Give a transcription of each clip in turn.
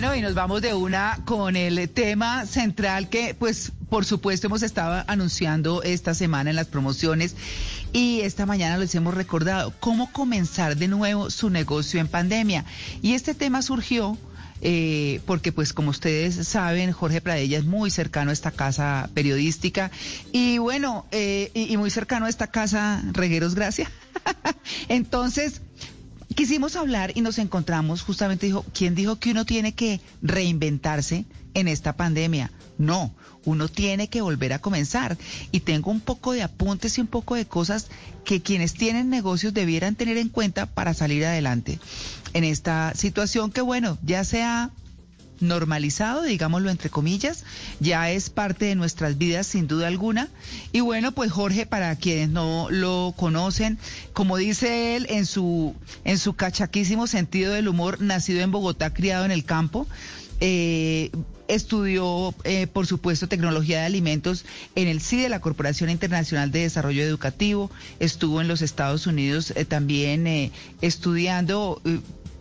Bueno, y nos vamos de una con el tema central que, pues, por supuesto, hemos estado anunciando esta semana en las promociones y esta mañana les hemos recordado cómo comenzar de nuevo su negocio en pandemia. Y este tema surgió eh, porque pues como ustedes saben, Jorge Pradella es muy cercano a esta casa periodística y bueno, eh, y, y, muy cercano a esta casa Regueros Gracia. Entonces, quisimos hablar y nos encontramos, justamente dijo, ¿quién dijo que uno tiene que reinventarse en esta pandemia? No, uno tiene que volver a comenzar. Y tengo un poco de apuntes y un poco de cosas que quienes tienen negocios debieran tener en cuenta para salir adelante en esta situación que, bueno, ya sea normalizado, digámoslo entre comillas, ya es parte de nuestras vidas sin duda alguna. Y bueno, pues Jorge, para quienes no lo conocen, como dice él en su, en su cachaquísimo sentido del humor, nacido en Bogotá, criado en el campo, eh, estudió, eh, por supuesto, tecnología de alimentos en el CIDE, la Corporación Internacional de Desarrollo Educativo, estuvo en los Estados Unidos eh, también estudiando,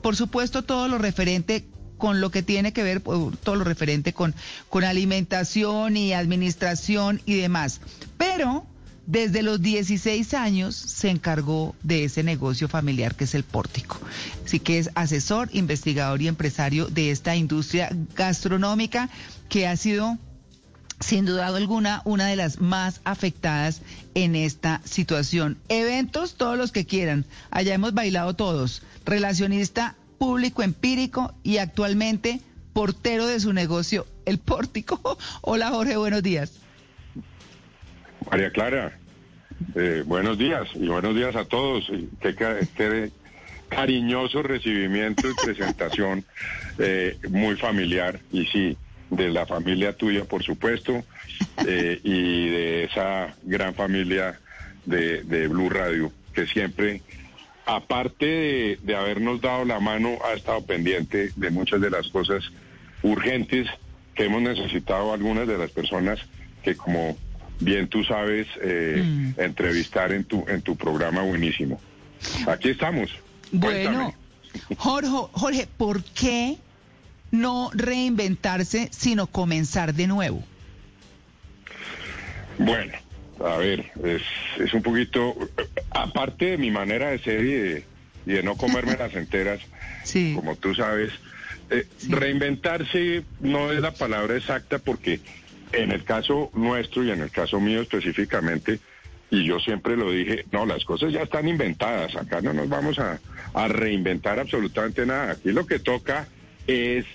por supuesto, todo lo referente con lo que tiene que ver todo lo referente con, con alimentación y administración y demás. Pero desde los 16 años se encargó de ese negocio familiar que es el pórtico. Así que es asesor, investigador y empresario de esta industria gastronómica que ha sido sin duda alguna, una de las más afectadas en esta situación. Eventos, todos los que quieran. Allá hemos bailado todos. Relacionista público empírico y actualmente portero de su negocio, El Pórtico. Hola Jorge, buenos días. María Clara, eh, buenos días y buenos días a todos. Qué, qué cariñoso recibimiento y presentación, eh, muy familiar y sí, de la familia tuya, por supuesto, eh, y de esa gran familia de, de Blue Radio, que siempre aparte de, de, habernos dado la mano, ha estado pendiente de muchas de las cosas urgentes que hemos necesitado algunas de las personas que como bien tú sabes eh, mm. entrevistar en tu en tu programa buenísimo. Aquí estamos. Bueno, Jorge, Jorge, ¿por qué no reinventarse sino comenzar de nuevo? Bueno, a ver, es, es un poquito, aparte de mi manera de ser y de, y de no comerme las enteras, sí. como tú sabes, eh, sí. reinventarse no es la palabra exacta porque en el caso nuestro y en el caso mío específicamente, y yo siempre lo dije, no, las cosas ya están inventadas, acá no nos vamos a, a reinventar absolutamente nada, aquí lo que toca es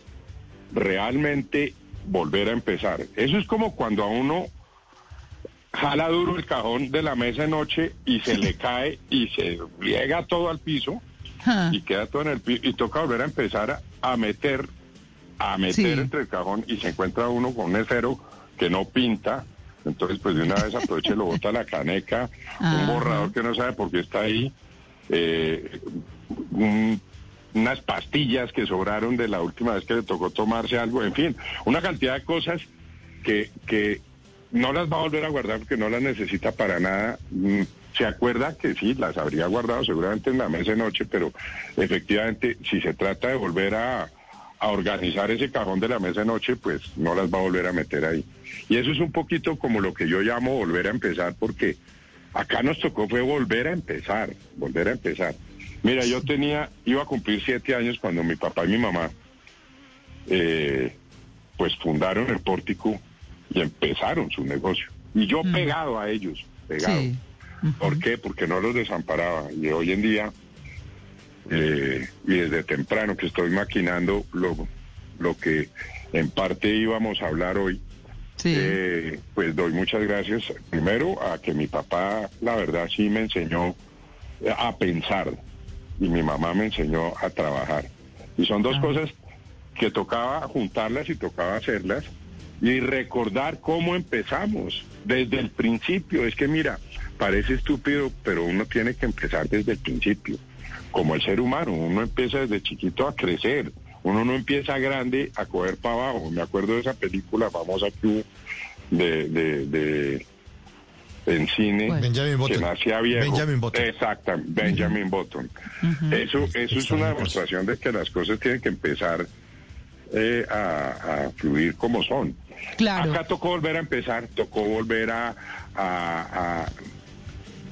realmente volver a empezar. Eso es como cuando a uno jala duro el cajón de la mesa de noche y se le cae y se riega todo al piso Ah. y queda todo en el piso y toca volver a empezar a, a meter a meter Sí. entre el cajón y se encuentra uno con un esfero que no pinta entonces pues de una vez aprovecha y lo bota la caneca un borrador que no sabe por qué está ahí eh, un- unas pastillas que sobraron de la última vez que le tocó tomarse algo, en fin, una cantidad de cosas que, que no las va a volver a guardar porque no las necesita para nada. Mm, Se acuerda que sí, las habría guardado seguramente en la mesa de noche, pero efectivamente si se trata de volver a, organizar ese cajón de la mesa de noche, pues no las va a volver a meter ahí. Y eso es un poquito como lo que yo llamo volver a empezar, porque acá nos tocó fue volver a empezar, volver a empezar. Mira, yo tenía, iba a cumplir siete años cuando mi papá y mi mamá, eh, pues fundaron el pórtico y empezaron su negocio. Y yo Mm. pegado a ellos, pegado. Sí. ¿Por qué? Porque no los desamparaba. Y hoy en día, eh, y desde temprano que estoy maquinando lo, lo que en parte íbamos a hablar hoy, Sí. eh, pues doy muchas gracias primero a que mi papá, la verdad, sí me enseñó a pensar y mi mamá me enseñó a trabajar. Y son dos Ah. cosas que tocaba juntarlas y tocaba hacerlas y recordar cómo empezamos desde el principio. Es que mira, parece estúpido, pero uno tiene que empezar desde el principio. Como el ser humano, uno empieza desde chiquito a crecer. Uno no empieza grande a coger para abajo. Me acuerdo de esa película famosa que hubo de, de, de- en cine. Benjamin que Button. nacía viejo. Benjamin Button. Exacto, Benjamin Button. Eso, eso es una demostración de que las cosas tienen que empezar eh, a, a fluir como son. Claro. Acá tocó volver a empezar, tocó volver a, a- a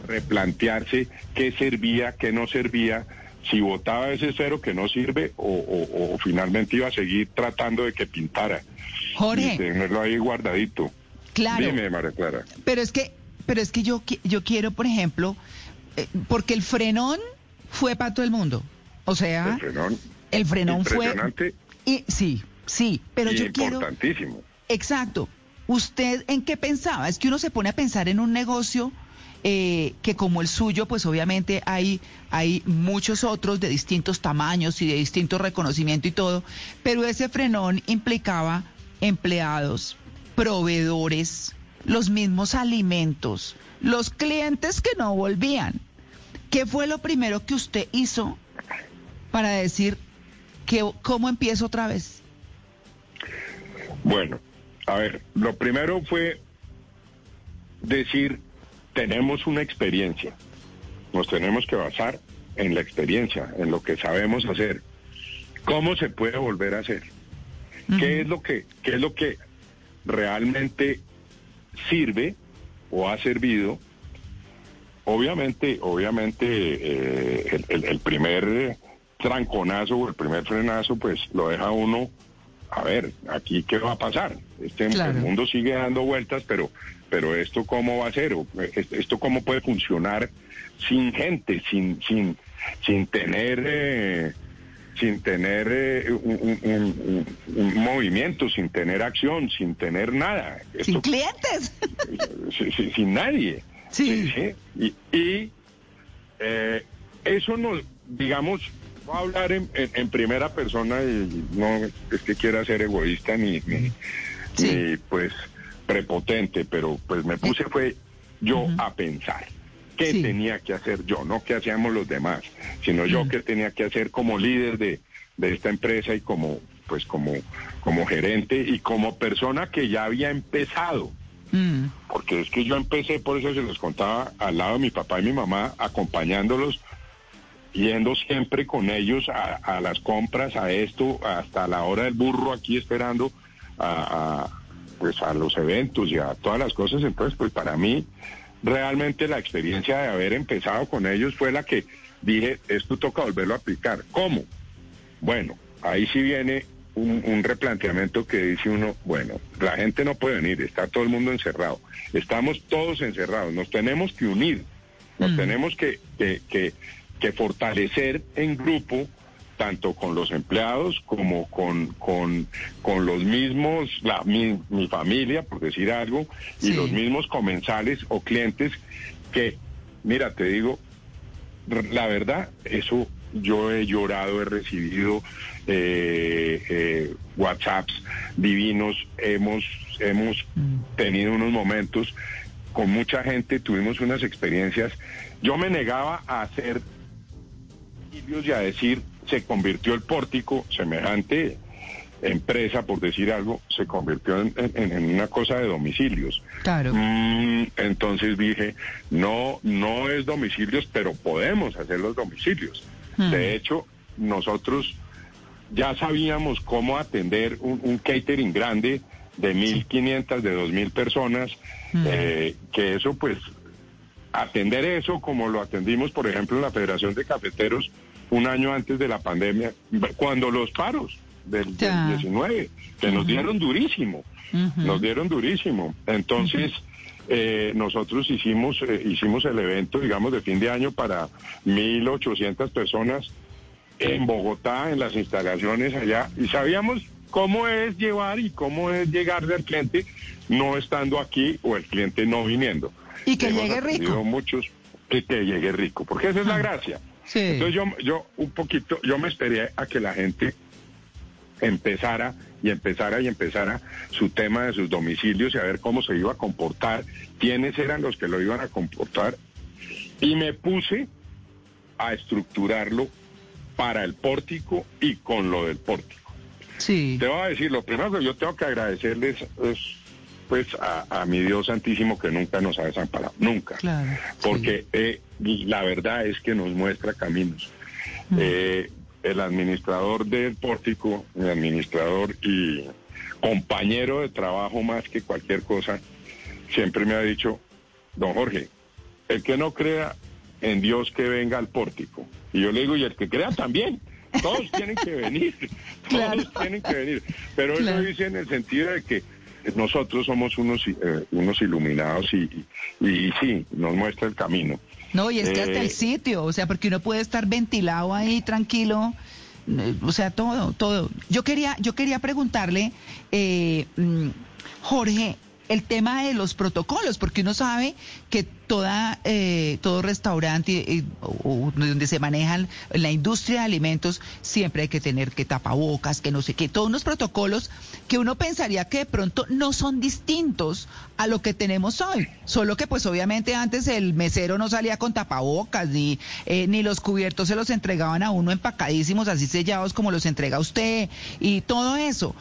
replantearse qué servía, qué no servía, si votaba ese cero que no sirve o, o- o finalmente iba a seguir tratando de que pintara. Y Jorge, tenerlo ahí guardadito. claro. Dime, María Clara. Pero es que, pero es que yo, yo quiero, por ejemplo, eh, porque el frenón fue para todo el mundo. O sea, El frenón. el frenón fue. Y, sí, sí, pero y yo quiero. importantísimo. Exacto. ¿Usted en qué pensaba? Es que uno se pone a pensar en un negocio eh, que como el suyo, pues obviamente hay, hay muchos otros de distintos tamaños y de distinto reconocimiento y todo, pero ese frenón implicaba empleados, proveedores, los mismos alimentos, los clientes que no volvían. ¿Qué fue lo primero que usted hizo para decir que cómo empiezo otra vez? Bueno, a ver, lo primero fue decir, tenemos una experiencia, nos tenemos que basar en la experiencia, en lo que sabemos hacer. ¿Cómo se puede volver a hacer? ¿Qué es lo que, qué es lo que realmente sirve o ha servido? Obviamente, obviamente, eh, el, el- el primer tranconazo o el primer frenazo, pues lo deja uno a ver, aquí qué va a pasar. Este Claro. el mundo sigue dando vueltas, pero pero esto cómo va a ser, o, esto cómo puede funcionar sin gente, sin sin sin tener eh, sin tener eh, un, un- un- un- un movimiento, sin tener acción, sin tener nada. Sin Esto- clientes. sin, sin- sin nadie. Sí. Sí, sí. Y, y, eh, eso nos, digamos, voy a hablar en, en- en primera persona y no es que quiera ser egoísta ni, ni, Sí. ni, pues prepotente, pero pues me puse fue yo a pensar. ¿Qué Sí. tenía que hacer yo? No qué hacíamos los demás, sino yo Mm. qué tenía que hacer como líder de, de esta empresa y como pues como como gerente y como persona que ya había empezado Mm, porque es que yo empecé, por eso se los contaba, al lado de mi papá y mi mamá, acompañándolos, yendo siempre con ellos a, a las compras, a esto, hasta la hora del burro aquí esperando a, a, pues a los eventos y a todas las cosas. Entonces, pues para mí, realmente la experiencia de haber empezado con ellos fue la que dije, esto toca volverlo a aplicar. ¿Cómo? Bueno, ahí sí viene un, un replanteamiento que dice uno, bueno, la gente no puede venir, está todo el mundo encerrado, estamos todos encerrados, nos tenemos que unir, nos Mm. tenemos que, que, que- que fortalecer en grupo, tanto con los empleados como con, con, con los mismos, la, mi, mi familia, por decir algo, y Sí. los mismos comensales o clientes que, mira, te digo, la verdad, eso yo he llorado, he recibido eh, eh, WhatsApps divinos, hemos, hemos tenido unos momentos con mucha gente, tuvimos unas experiencias. Yo me negaba a hacer y a decir, se convirtió el pórtico, semejante empresa, por decir algo, se convirtió en, en- en una cosa de domicilios. claro. Mm, entonces dije, no, no es domicilios, pero podemos hacer los domicilios. Hmm. De hecho, nosotros ya sabíamos cómo atender un, un catering grande de 1.500, de 2.000 personas, Hmm. eh, que eso pues, atender eso como lo atendimos, por ejemplo, en la Federación de Cafeteros un año antes de la pandemia, cuando los paros del, del Ya. 19, que nos dieron durísimo nos dieron durísimo. Entonces, eh, nosotros hicimos, eh, hicimos el evento, digamos, de fin de año para 1.800 personas en Bogotá, en las instalaciones allá, y sabíamos cómo es llevar y cómo es llegar del cliente no estando aquí o el cliente no viniendo. Y que llegue rico. muchos y que llegue rico, porque esa es la Ah. gracia. Entonces yo, yo un poquito, yo me esperé a que la gente empezara y empezara y empezara su tema de sus domicilios y a ver cómo se iba a comportar, quiénes eran los que lo iban a comportar. Y me puse a estructurarlo para el pórtico y con lo del pórtico. Sí. Te voy a decir, lo primero que yo tengo que agradecerles es pues a, mi Dios Santísimo que nunca nos ha desamparado, nunca. Porque eh, la verdad es que nos muestra caminos. Mm. Eh, el administrador del pórtico, el administrador y compañero de trabajo más que cualquier cosa, siempre me ha dicho, don Jorge, el que no crea en Dios que venga al pórtico. Y yo le digo, y el que crea también. Todos tienen que venir, todos tienen que venir. Pero eso dice en el sentido de que nosotros somos unos, eh, unos iluminados y, y, sí, nos muestra el camino. No, y es que hasta el eh, sitio, o sea, porque uno puede estar ventilado ahí tranquilo, eh, o sea, todo, todo. Yo quería, yo quería preguntarle, mm, Jorge, el tema de los protocolos, porque uno sabe que toda eh, todo restaurante eh, donde se manejan la industria de alimentos siempre hay que tener que tapabocas, que no sé qué, todos unos protocolos que uno pensaría que de pronto no son distintos a lo que tenemos hoy, solo que pues obviamente antes el mesero no salía con tapabocas ni eh, ni los cubiertos se los entregaban a uno empacadísimos así sellados como los entrega usted y todo eso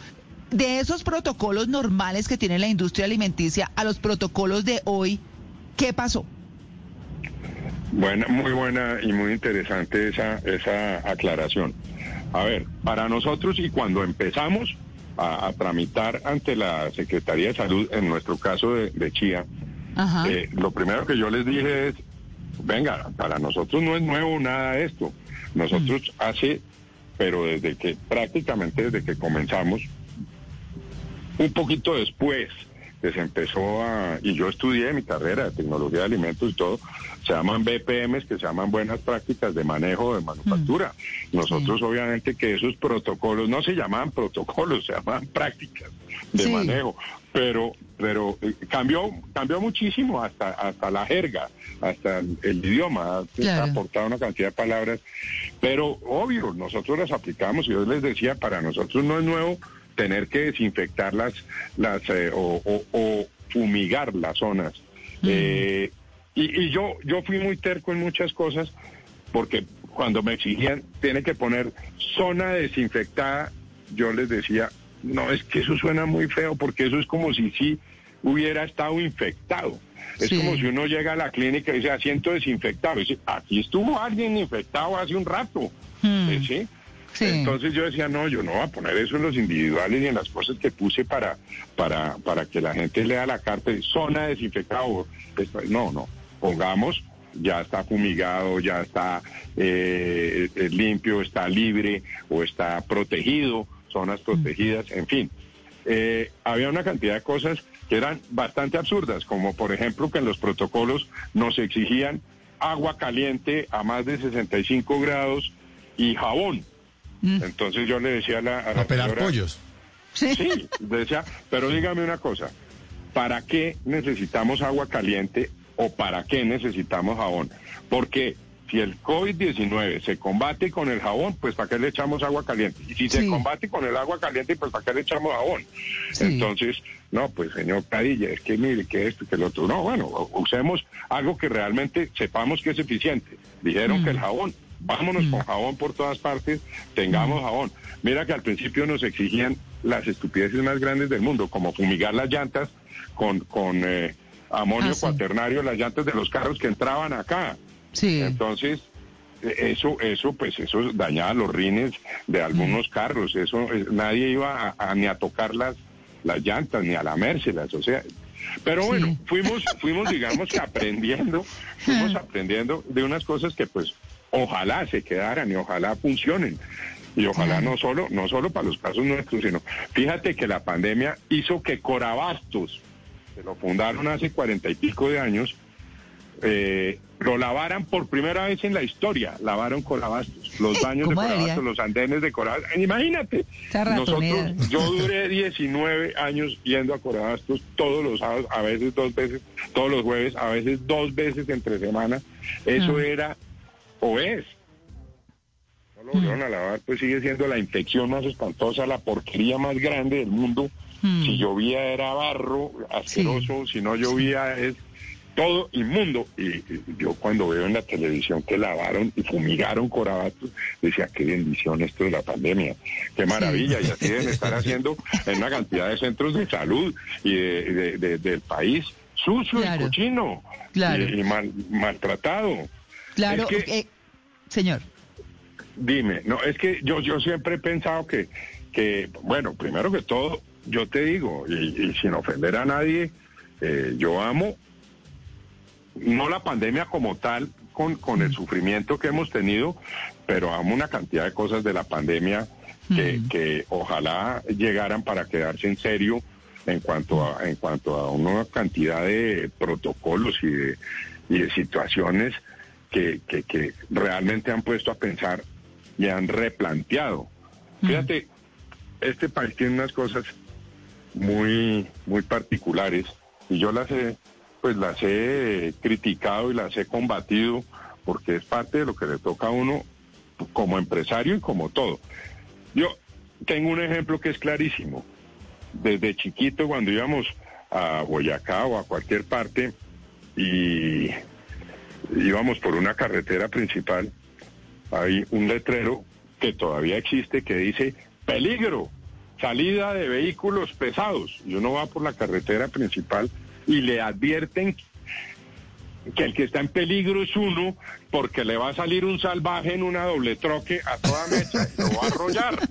de esos protocolos normales que tiene la industria alimenticia a los protocolos de hoy, ¿qué pasó? Buena, muy buena y muy interesante esa, esa aclaración. A ver, para nosotros y cuando empezamos a, tramitar ante la Secretaría de Salud, en nuestro caso de, Chía, eh, lo primero que yo les dije es, venga, para nosotros no es nuevo nada de esto. Nosotros mm. hace, pero desde que prácticamente desde que comenzamos, un poquito después que se empezó a, y yo estudié mi carrera de tecnología de alimentos y todo, se llaman BPMs, que se llaman buenas prácticas de manejo de manufactura. Mm. Nosotros obviamente que esos protocolos no se llamaban protocolos, se llamaban prácticas de manejo, pero pero eh, cambió cambió muchísimo hasta hasta la jerga, hasta el, idioma, ha aportado una cantidad de palabras, pero obvio, nosotros las aplicamos y yo les decía, para nosotros no es nuevo tener que desinfectar las, las eh, o, fumigar las zonas. Mm. Eh, y, yo, yo fui muy terco en muchas cosas porque cuando me exigían, tiene que poner zona desinfectada, yo les decía, no, es que eso suena muy feo porque eso es como si sí hubiera estado infectado. Es como si uno llega a la clínica y dice asiento desinfectado. Y dice, aquí estuvo alguien infectado hace un rato. Mm. ¿Sí? Entonces yo decía, no, yo no voy a poner eso en los individuales y en las cosas que puse para, para, para que la gente lea la carta de zona desinfectada. No, no, pongamos, ya está fumigado, ya está eh, limpio, está libre o está protegido, zonas protegidas, en fin. Eh, había una cantidad de cosas que eran bastante absurdas, como por ejemplo que en los protocolos nos exigían agua caliente a más de 65 grados y jabón. Mm. Entonces yo le decía a la, a, pelar pollos. Sí, decía, pero dígame una cosa, ¿para qué necesitamos agua caliente o para qué necesitamos jabón? Porque si el COVID-19 se combate con el jabón, pues ¿para qué le echamos agua caliente? Y si se combate con el agua caliente, pues ¿para qué le echamos jabón? Entonces, no, pues señor Cadilla, es que mire, que esto, que el otro. No, bueno, usemos algo que realmente sepamos que es eficiente. Dijeron que el mm. jabón vámonos con mm. jabón por todas partes, tengamos mm. jabón. Mira que al principio nos exigían las estupideces más grandes del mundo, como fumigar las llantas con, con eh, amonio ah, cuaternario, las llantas de los carros que entraban acá. Sí. Entonces, e, eso, eso, pues eso dañaba los rines de algunos mm. carros, eso eh, nadie iba a, ni a tocar las, las llantas, ni a lamérselas, o sea, pero bueno, fuimos, fuimos, digamos que aprendiendo, fuimos aprendiendo de unas cosas que pues ojalá se quedaran y ojalá funcionen. Y ojalá no solo, no solo para los casos nuestros, sino fíjate que la pandemia hizo que Corabastos, que lo fundaron hace cuarenta y pico de años, eh, lo lavaran por primera vez en la historia, lavaron Corabastos, los baños de Corabastos, los andenes de Corabastos. Imagínate, nosotros, yo duré 19 años yendo a Corabastos todos los sábados, a veces dos veces, todos los jueves, a veces dos veces entre semana. Eso ah. era o es no lo volvieron a lavar, pues sigue siendo la infección más espantosa, la porquería más grande del mundo. Mm. Si llovía era barro, asqueroso, si no llovía es todo inmundo. Y, y yo cuando veo en la televisión que lavaron y fumigaron Corabatos, decía, qué bendición esto de la pandemia, qué maravilla, y así deben estar haciendo en una cantidad de centros de salud y de- de- de- del país, sucio Claro. y cochino, Claro. y, y mal- maltratado. Claro, Es que- eh, señor. Dime, no, es que yo, yo siempre he pensado que, que, bueno, primero que todo, yo te digo, y, y sin ofender a nadie, eh, yo amo, no la pandemia como tal, con, con el sufrimiento que hemos tenido, pero amo una cantidad de cosas de la pandemia que, Mm. que ojalá llegaran para quedarse en serio en cuanto a, en cuanto a una cantidad de protocolos y de, y de situaciones que, que, que realmente han puesto a pensar y han replanteado. Fíjate, este país tiene unas cosas muy, muy particulares y yo las he, pues las he criticado y las he combatido porque es parte de lo que le toca a uno como empresario y como todo. Yo tengo un ejemplo que es clarísimo. Desde chiquito cuando íbamos a Boyacá o a cualquier parte y íbamos por una carretera principal, hay un letrero que todavía existe que dice peligro, salida de vehículos pesados. Y uno va por la carretera principal y le advierten que el que está en peligro es uno porque le va a salir un salvaje en una doble troque a toda mecha y lo va a arrollar.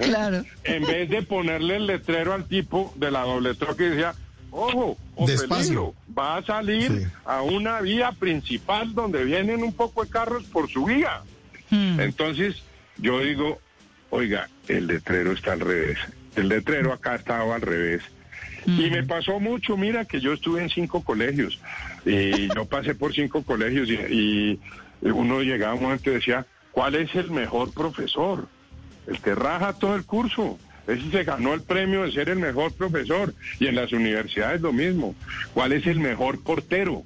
Claro. En vez de ponerle el letrero al tipo de la doble troque decía, ojo, o peligro, va a salir Sí. a una vía principal donde vienen un poco de carros por su vía. Mm. Entonces, yo digo, oiga, el letrero está al revés. El letrero acá estaba al revés. Y me pasó mucho, mira que yo estuve en cinco colegios y yo pasé por cinco colegios y, y uno llegaba a un momento y decía, ¿cuál es el mejor profesor? El que raja todo el curso. Ese se ganó el premio de ser el mejor profesor. Y en las universidades lo mismo. ¿Cuál es el mejor portero?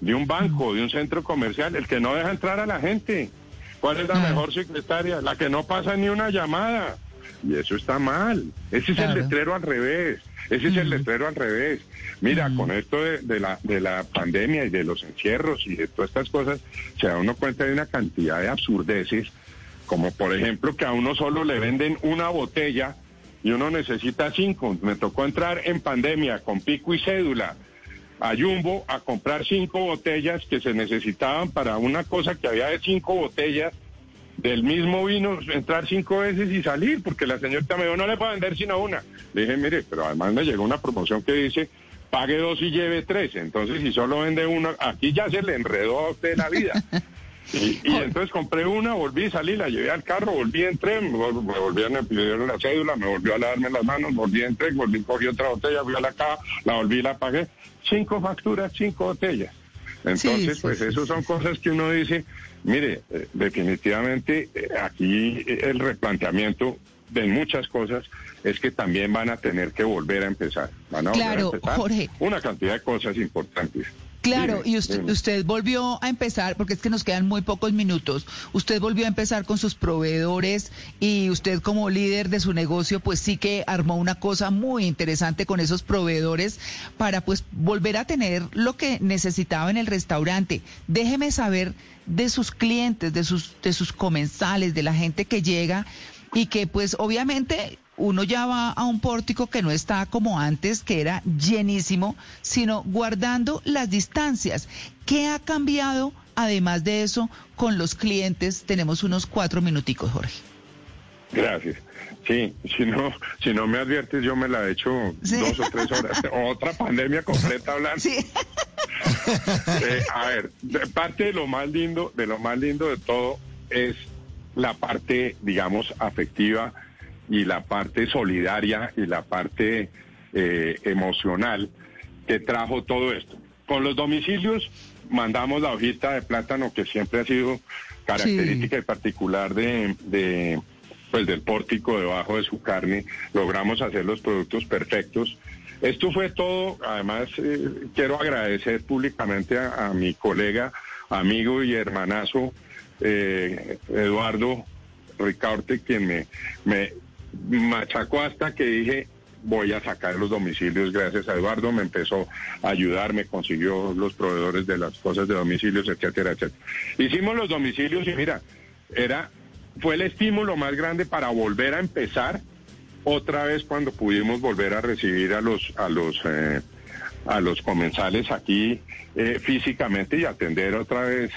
De un banco, de un centro comercial, el que no deja entrar a la gente. ¿Cuál es la mejor secretaria? La que no pasa ni una llamada. Y eso está mal. Ese es Claro. el letrero al revés. Ese es el letrero al revés. Mira, con esto de, de la, de la pandemia y de los encierros y de todas estas cosas, se da uno cuenta de una cantidad de absurdeces, como por ejemplo que a uno solo le venden una botella y uno necesita cinco. Me tocó entrar en pandemia con pico y cédula a Jumbo a comprar cinco botellas que se necesitaban para una cosa que había de cinco botellas del mismo vino, entrar cinco veces y salir, porque la señorita me dijo, no le puedo vender sino una. Le dije, mire, pero además me llegó una promoción que dice, pague dos y lleve tres. Entonces, si solo vende una, aquí ya se le enredó a usted la vida. Y, y entonces compré una, volví, salí, la llevé al carro, volví, entré, me, vol- me volvieron a pedir la cédula, me volvió a lavarme las manos, volví, entré, volví, cogí otra botella, fui a la caja, la volví, la pagué. Cinco facturas, cinco botellas. Entonces, sí, pues sí, eso son cosas que uno dice, mire, eh, definitivamente eh, aquí eh, el replanteamiento de muchas cosas es que también van a tener que volver a empezar. Van a volver Claro, a empezar Jorge. una cantidad de cosas importantes. Claro, y usted, usted volvió a empezar, porque es que nos quedan muy pocos minutos, usted volvió a empezar con sus proveedores y usted como líder de su negocio, pues sí que armó una cosa muy interesante con esos proveedores para pues volver a tener lo que necesitaba en el restaurante. Déjeme saber de sus clientes, de sus, de sus comensales, de la gente que llega y que pues obviamente uno ya va a un pórtico que no está como antes, que era llenísimo, sino guardando las distancias. ¿Qué ha cambiado además de eso con los clientes? Tenemos unos cuatro minuticos, Jorge. Gracias. Sí, si no, si no me adviertes, yo me la he hecho Sí. dos o tres horas. Otra pandemia completa hablando. Sí. Eh, a ver, de- parte de lo más lindo, de lo más lindo de todo es la parte, digamos, afectiva y la parte solidaria y la parte eh, emocional que trajo todo esto. Con los domicilios mandamos la hojita de plátano que siempre ha sido característica y particular de, de, pues del pórtico debajo de su carne. Logramos hacer los productos perfectos. Esto fue todo. Además, eh, quiero agradecer públicamente a, a mi colega, amigo y hermanazo eh, Eduardo Ricaurte quien me, me machacó hasta que dije, voy a sacar los domicilios gracias a Eduardo, me empezó a ayudar, me consiguió los proveedores de las cosas de domicilios, etcétera, etcétera. Hicimos los domicilios y mira, era fue el estímulo más grande para volver a empezar otra vez cuando pudimos volver a recibir a los a los eh, a los comensales aquí eh, físicamente y atender otra vez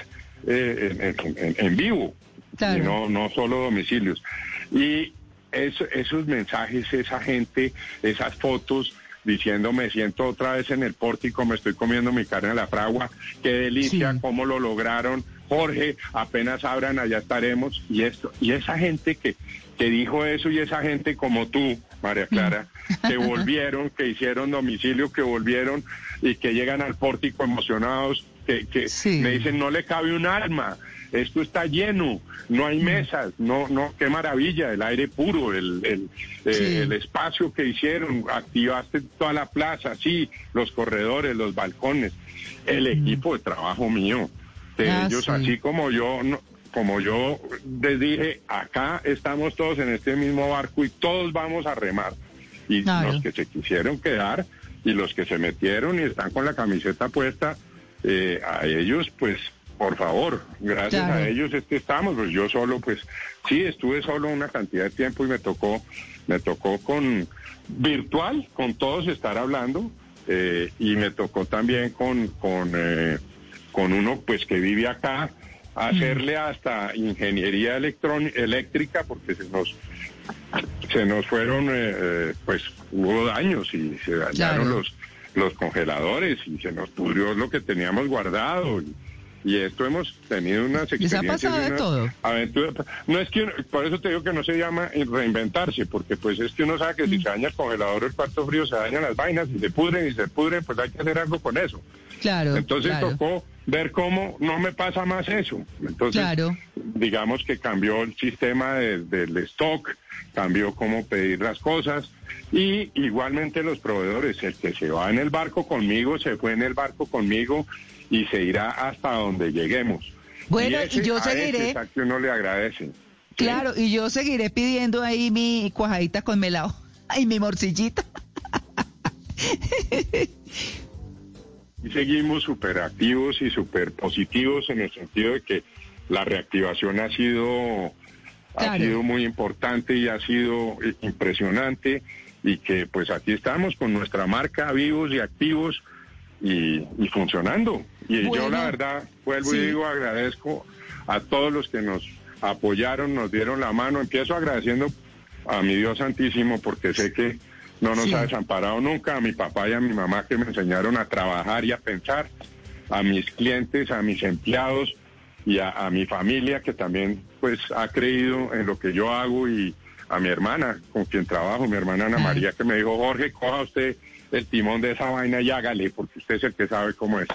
eh, en, vivo. Y no no solo domicilios. Y esos mensajes, esa gente, esas fotos diciendo me siento otra vez en el pórtico, me estoy comiendo mi carne a la fragua, qué delicia, cómo lo lograron, Jorge, apenas abran, allá estaremos, y esto, y esa gente que, que dijo eso y esa gente como tú, María Clara, que volvieron, que hicieron domicilio, que volvieron y que llegan al pórtico emocionados, que, que me dicen no le cabe un alma, esto está lleno, no hay mm. mesas, no, no, qué maravilla, el aire puro, el, el, eh, el espacio que hicieron, activaste toda la plaza, sí, los corredores, los balcones, el mm. equipo de trabajo mío, de ah, ellos, así como yo, como yo les dije, acá estamos todos en este mismo barco y todos vamos a remar. Y los que se quisieron quedar y los que se metieron y están con la camiseta puesta, eh, a ellos pues por favor, gracias a ellos es que estamos, pues yo solo, pues sí, estuve solo una cantidad de tiempo y me tocó, me tocó con virtual, con todos estar hablando, eh, y me tocó también con, con, eh, con uno pues que vive acá, hacerle mm. hasta ingeniería eléctrica, porque se nos, se nos fueron, eh, pues hubo daños y se dañaron los, los congeladores y se nos pudrió lo que teníamos guardado. Y, y esto hemos tenido unas experiencias. ¿Les ha pasado de todo? No es que, por eso te digo que no se llama reinventarse, porque pues es que uno sabe que si mm. se daña el congelador o el cuarto frío, se dañan las vainas y se pudren y se pudren, pues hay que hacer algo con eso. Claro. Entonces tocó ver cómo no me pasa más eso. Entonces, digamos que cambió el sistema del stock, cambió cómo pedir las cosas y igualmente los proveedores, el que se va en el barco conmigo, se fue en el barco conmigo y se irá hasta donde lleguemos. Bueno, y, yo seguiré. que uno le agradece. Claro, y yo seguiré pidiendo ahí mi cuajadita con melao y mi morcillita. y seguimos súper activos y súper positivos en el sentido de que la reactivación ha sido, ha sido muy importante y ha sido impresionante y que pues aquí estamos con nuestra marca vivos y activos y, funcionando. Y yo la verdad, vuelvo y digo, agradezco a todos los que nos apoyaron, nos dieron la mano. Empiezo agradeciendo a mi Dios Santísimo porque sé que no nos ha desamparado nunca, a mi papá y a mi mamá que me enseñaron a trabajar y a pensar, a mis clientes, a mis empleados y a, mi familia que también pues ha creído en lo que yo hago y a mi hermana con quien trabajo, mi hermana Ana María que me dijo, Jorge, coja usted el timón de esa vaina y hágale, porque usted es el que sabe cómo es.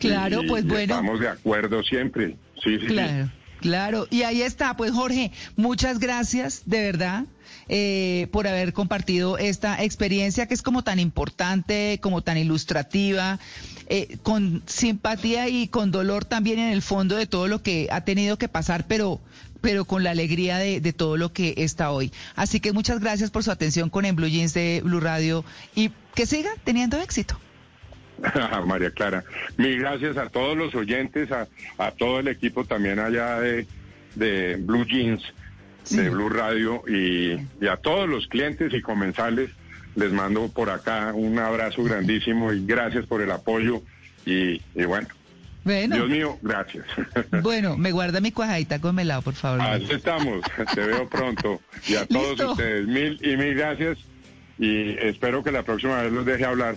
Claro, pues bueno. Estamos de acuerdo siempre. Sí, sí, claro. Claro, y ahí está, pues Jorge, muchas gracias, de verdad. Eh, por haber compartido esta experiencia que es como tan importante, como tan ilustrativa, eh, con simpatía y con dolor también en el fondo de todo lo que ha tenido que pasar, pero, pero con la alegría de, de todo lo que está hoy. Así que muchas gracias por su atención con En Blue Jeans de Blue Radio y que siga teniendo éxito. María Clara, mil gracias a todos los oyentes, a, a todo el equipo también allá de, de Blue Jeans, de Blue Radio y, y, a todos los clientes y comensales. Les mando por acá un abrazo grandísimo y gracias por el apoyo y, y bueno, Dios mío, gracias. Bueno, me guarda mi cuajadita con melado, por favor. Así estamos, te veo pronto. Y a todos ustedes, mil y mil gracias. Y espero que la próxima vez los deje hablar.